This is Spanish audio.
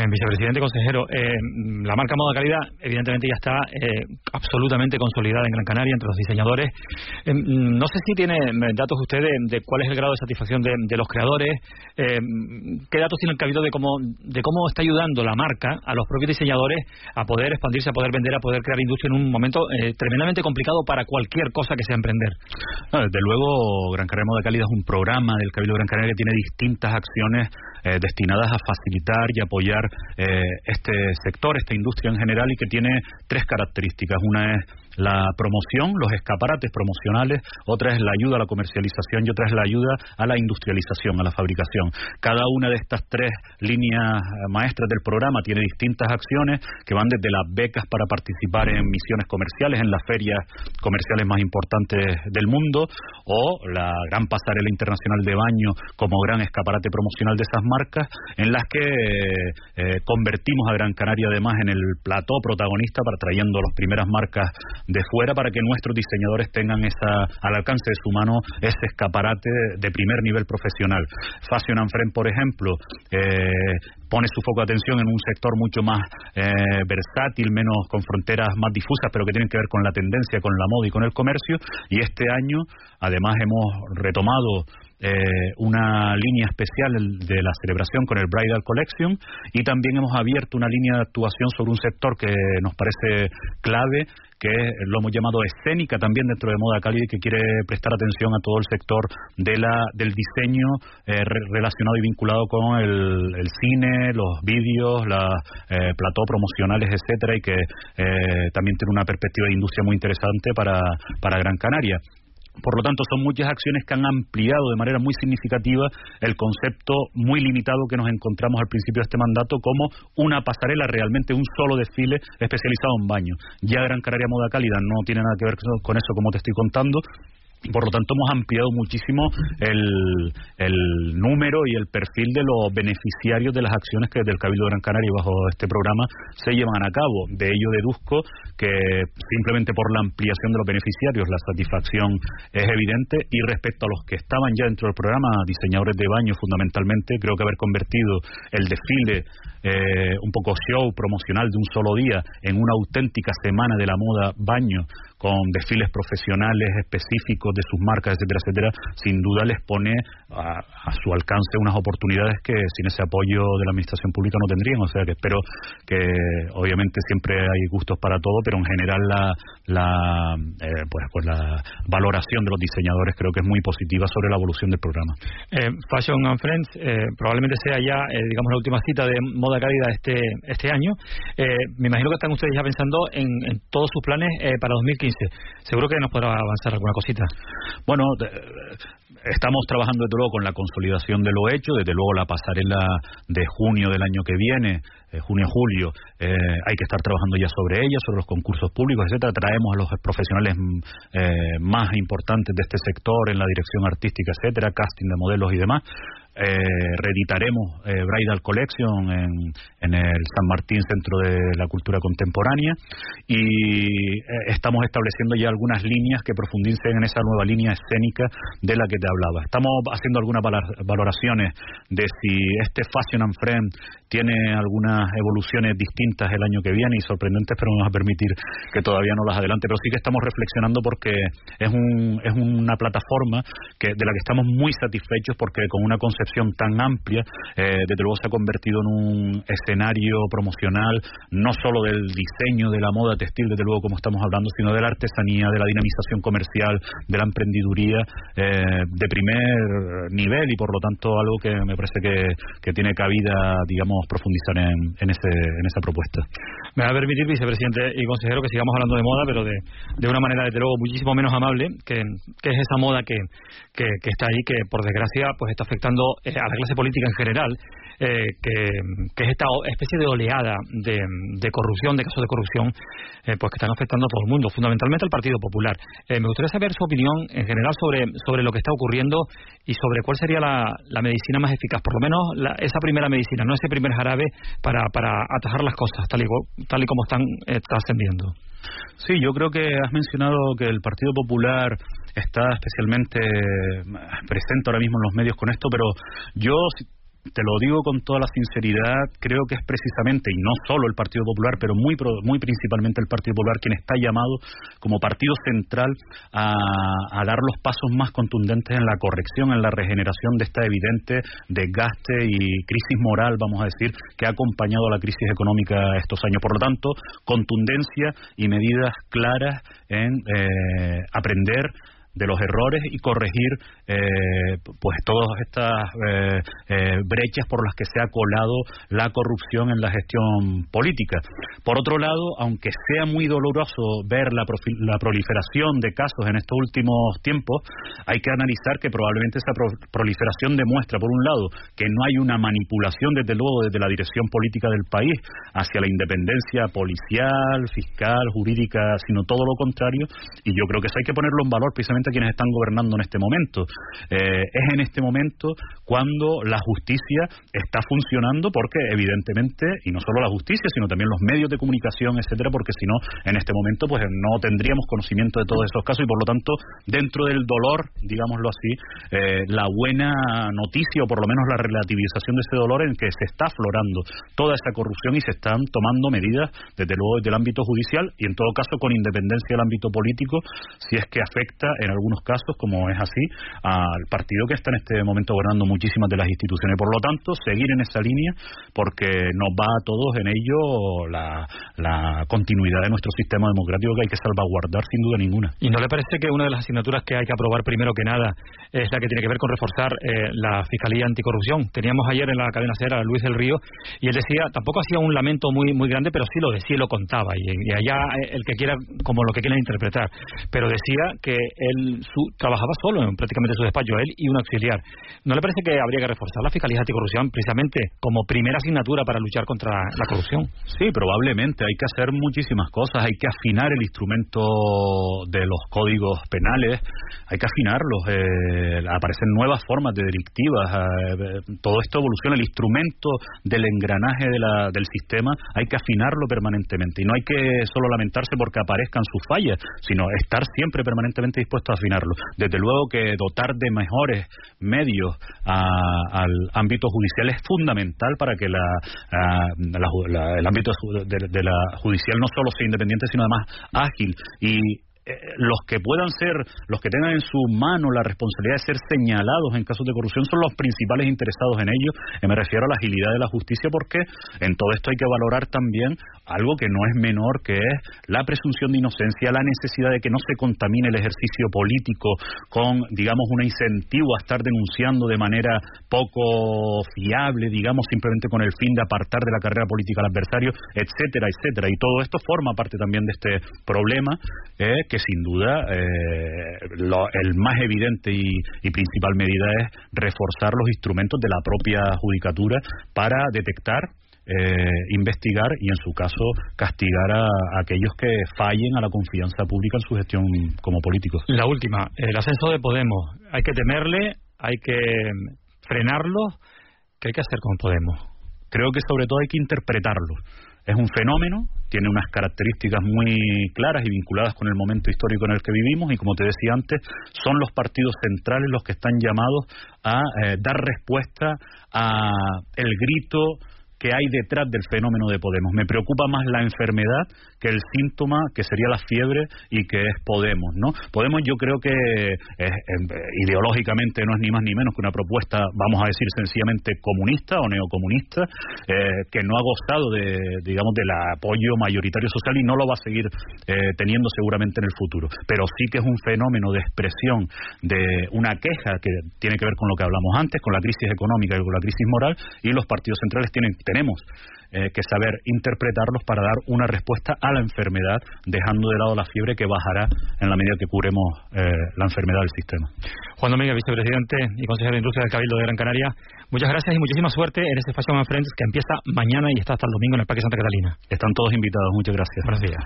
Eh, vicepresidente, consejero, eh, la marca Moda Calidad evidentemente ya está eh, absolutamente consolidada en Gran Canaria entre los diseñadores. no sé si tiene datos usted de, cuál es el grado de satisfacción de, los creadores, qué datos tiene el cabido de cómo, de cómo está ayudando la marca a los propios diseñadores a poder expandirse, a poder vender, a poder crear industria en un momento tremendamente complicado para cualquier cosa que sea emprender. desde luego, Gran Canaria Moda Calidad es un programa del Cabildo Gran Canaria que tiene distintas acciones destinadas a facilitar y apoyar eh, este sector, esta industria en general y que tiene tres características. Una es la promoción, los escaparates promocionales, otra es la ayuda a la comercialización y otra es la ayuda a la industrialización, a la fabricación. Cada una de estas tres líneas eh, maestras del programa tiene distintas acciones que van desde las becas para participar en misiones comerciales, en las ferias comerciales más importantes del mundo, o la gran pasarela internacional de baño como gran escaparate promocional de esas marcas, en las que eh, convertimos a Gran Canaria además en el plató protagonista para trayendo las primeras marcas de fuera para que nuestros diseñadores tengan esa, al alcance de su mano ese escaparate de primer nivel profesional. Fashion and Friend, por ejemplo, eh, pone su foco de atención en un sector mucho más eh, versátil, menos con fronteras más difusas, pero que tienen que ver con la tendencia, con la moda y con el comercio. Y este año, además, hemos retomado eh, una línea especial de la celebración con el Bridal Collection y también hemos abierto una línea de actuación sobre un sector que nos parece clave que lo hemos llamado escénica también dentro de Moda Cali, que quiere prestar atención a todo el sector de la, del diseño eh, relacionado y vinculado con el, cine, los vídeos, las eh, plató promocionales, etcétera, y que eh, también tiene una perspectiva de industria muy interesante para, para Gran Canaria. Por lo tanto, son muchas acciones que han ampliado de manera muy significativa el concepto muy limitado que nos encontramos al principio de este mandato como una pasarela, realmente un solo desfile especializado en baño. Ya Gran Canaria Moda Cálida no tiene nada que ver con eso, como te estoy contando, por lo tanto, hemos ampliado muchísimo el, número y el perfil de los beneficiarios de las acciones que desde el Cabildo de Gran Canaria bajo este programa se llevan a cabo. De ello deduzco que simplemente por la ampliación de los beneficiarios la satisfacción es evidente y respecto a los que estaban ya dentro del programa, diseñadores de baño fundamentalmente, creo que haber convertido el desfile eh, un poco show promocional de un solo día en una auténtica semana de la moda baño con desfiles profesionales específicos de sus marcas, etcétera, etcétera, sin duda les pone a, su alcance unas oportunidades que sin ese apoyo de la administración pública no tendrían. O sea que espero que obviamente siempre hay gustos para todo, pero en general la, la eh, pues, pues la valoración de los diseñadores creo que es muy positiva sobre la evolución del programa. Eh, Fashion and Friends eh, probablemente sea ya, digamos, la última cita de moda cálida este este año. me imagino que están ustedes ya pensando en, en todos sus planes para 2015 Seguro que nos podrá avanzar alguna cosita. Bueno, estamos trabajando desde luego con la consolidación de lo hecho, desde luego la pasarela de junio del año que viene, eh, junio-julio, eh, hay que estar trabajando ya sobre ella, sobre los concursos públicos, etcétera. Traemos a los profesionales mm, eh, más importantes de este sector en la dirección artística, etcétera, casting de modelos y demás. Eh, reeditaremos eh, Bridal Collection en, en, el San Martín Centro de la Cultura Contemporánea y eh, estamos estableciendo ya algunas líneas que profundicen en esa nueva línea escénica de la que te hablaba. Estamos haciendo algunas valoraciones de si este Fashion and Friend tiene algunas evoluciones distintas el año que viene y sorprendentes, pero no nos va a permitir que todavía no las adelante. Pero sí que estamos reflexionando porque es, un, es una plataforma que, de la que estamos muy satisfechos porque con una concepción tan amplia, eh, desde luego se ha convertido en un escenario promocional no solo del diseño de la moda textil, desde luego como estamos hablando, sino de la artesanía, de la dinamización comercial, de la emprendiduría eh, de primer nivel y por lo tanto algo que me parece que, tiene cabida, digamos, profundizar en, en, ese, en esa propuesta. Me va a permitir, vicepresidente y consejero, que sigamos hablando de moda, pero de, de una manera, desde luego, muchísimo menos amable, que, que es esa moda que, que, que está ahí, que por desgracia pues está afectando a la clase política en general, eh, que, es esta especie de oleada de, corrupción, de casos de corrupción, eh, pues que están afectando a todo el mundo, fundamentalmente al Partido Popular. me gustaría saber su opinión en general sobre, sobre lo que está ocurriendo y sobre cuál sería la, medicina más eficaz, por lo menos esa primera medicina, no ese primer jarabe para, para atajar las cosas tal y, tal y como están trascendiendo. Sí, yo creo que has mencionado que el Partido Popular está especialmente presente ahora mismo en los medios con esto, pero yo te lo digo con toda la sinceridad, creo que es precisamente, y no solo el Partido Popular, pero muy, muy principalmente el Partido Popular, quien está llamado como partido central a, dar los pasos más contundentes en la corrección, en la regeneración de esta evidente desgaste y crisis moral, vamos a decir, que ha acompañado a la crisis económica estos años. Por lo tanto, contundencia y medidas claras en eh, aprender de los errores y corregir eh, pues todas estas eh, eh, brechas por las que se ha colado la corrupción en la gestión política. Por otro lado, aunque sea muy doloroso ver la, la proliferación de casos en estos últimos tiempos, hay que analizar que probablemente esa proliferación demuestra, por un lado, que no hay una manipulación, desde luego, desde la dirección política del país hacia la independencia policial, fiscal, jurídica, sino todo lo contrario, y yo creo que eso hay que ponerlo en valor precisamente a quienes están gobernando en este momento. Eh, es en este momento cuando la justicia está funcionando porque evidentemente, y no solo la justicia, sino también los medios de comunicación, etcétera, porque si no, en este momento pues no tendríamos conocimiento de todos esos casos y por lo tanto, dentro del dolor, digámoslo así, eh, la buena noticia o por lo menos la relativización de ese dolor en que se está aflorando toda esa corrupción y se están tomando medidas, desde luego desde el ámbito judicial y en todo caso con independencia del ámbito político, si es que afecta en algunos casos, como es así, al partido que está en este momento gobernando muchísimas de las instituciones. Por lo tanto, seguir en esa línea porque nos va a todos en ello la, continuidad de nuestro sistema democrático que hay que salvaguardar sin duda ninguna. ¿Y no le parece que una de las asignaturas que hay que aprobar primero que nada es la que tiene que ver con reforzar eh, la Fiscalía Anticorrupción? Teníamos ayer en la cadena cera a Luis del Río y él decía, tampoco hacía un lamento muy muy grande, pero sí lo decía y lo contaba. Y, y allá eh, el que quiera, como lo que quiera interpretar. Pero decía que él su, trabajaba solo en prácticamente su despacho, él y un auxiliar. ¿No le parece que habría que reforzar la Fiscalía Anticorrupción precisamente como primera asignatura para luchar contra la corrupción? Sí, probablemente. Hay que hacer muchísimas cosas. Hay que afinar el instrumento de los códigos penales. Hay que afinarlos. Eh, aparecen nuevas formas de delictivas. Eh, todo esto evoluciona. El instrumento del engranaje del sistema hay que afinarlo permanentemente. Y no hay que solo lamentarse porque aparezcan sus fallas, sino estar siempre permanentemente dispuesto a afinarlo. Desde luego que dotar de mejores medios al ámbito judicial es fundamental para que la, el ámbito de, la judicial no solo sea independiente, sino además ágil y los que puedan ser, los que tengan en su mano la responsabilidad de ser señalados en casos de corrupción son los principales interesados en ello. Y me refiero a la agilidad de la justicia porque en todo esto hay que valorar también algo que no es menor, que es la presunción de inocencia, la necesidad de que no se contamine el ejercicio político con, digamos, un incentivo a estar denunciando de manera poco fiable, digamos, simplemente con el fin de apartar de la carrera política al adversario, etcétera, etcétera. Y todo esto forma parte también de este problema. Eh, que sin duda eh, el más evidente y, principal medida es reforzar los instrumentos de la propia judicatura para detectar eh, investigar y en su caso castigar a, aquellos que fallen a la confianza pública en su gestión como políticos. La última, el ascenso de Podemos, hay que temerle, hay que frenarlo, ¿qué hay que hacer con Podemos? Creo que sobre todo hay que interpretarlo es un fenómeno, tiene unas características muy claras y vinculadas con el momento histórico en el que vivimos y como te decía antes, son los partidos centrales los que están llamados a eh, dar respuesta a el grito que hay detrás del fenómeno de Podemos. Me preocupa más la enfermedad que el síntoma que sería la fiebre y que es Podemos, ¿no? Podemos yo creo que em, ideológicamente no es ni más ni menos que una propuesta, vamos a decir sencillamente comunista o neocomunista, eh, que no ha gozado de, digamos, del apoyo mayoritario social y no lo va a seguir eh, teniendo seguramente en el futuro. Pero sí que es un fenómeno de expresión de una queja que tiene que ver con lo que hablamos antes, con la crisis económica y con la crisis moral, y los partidos centrales tienen tenemos eh, que saber interpretarlos para dar una respuesta a la enfermedad, dejando de lado la fiebre que bajará en la medida que curemos eh, la enfermedad del sistema. Juan Domínguez, vicepresidente y consejero de Industria del Cabildo de Gran Canaria, muchas gracias y muchísima suerte en este Fashion Friends que empieza mañana y está hasta el domingo en el Parque Santa Catalina. Están todos invitados, muchas gracias. Buenos días.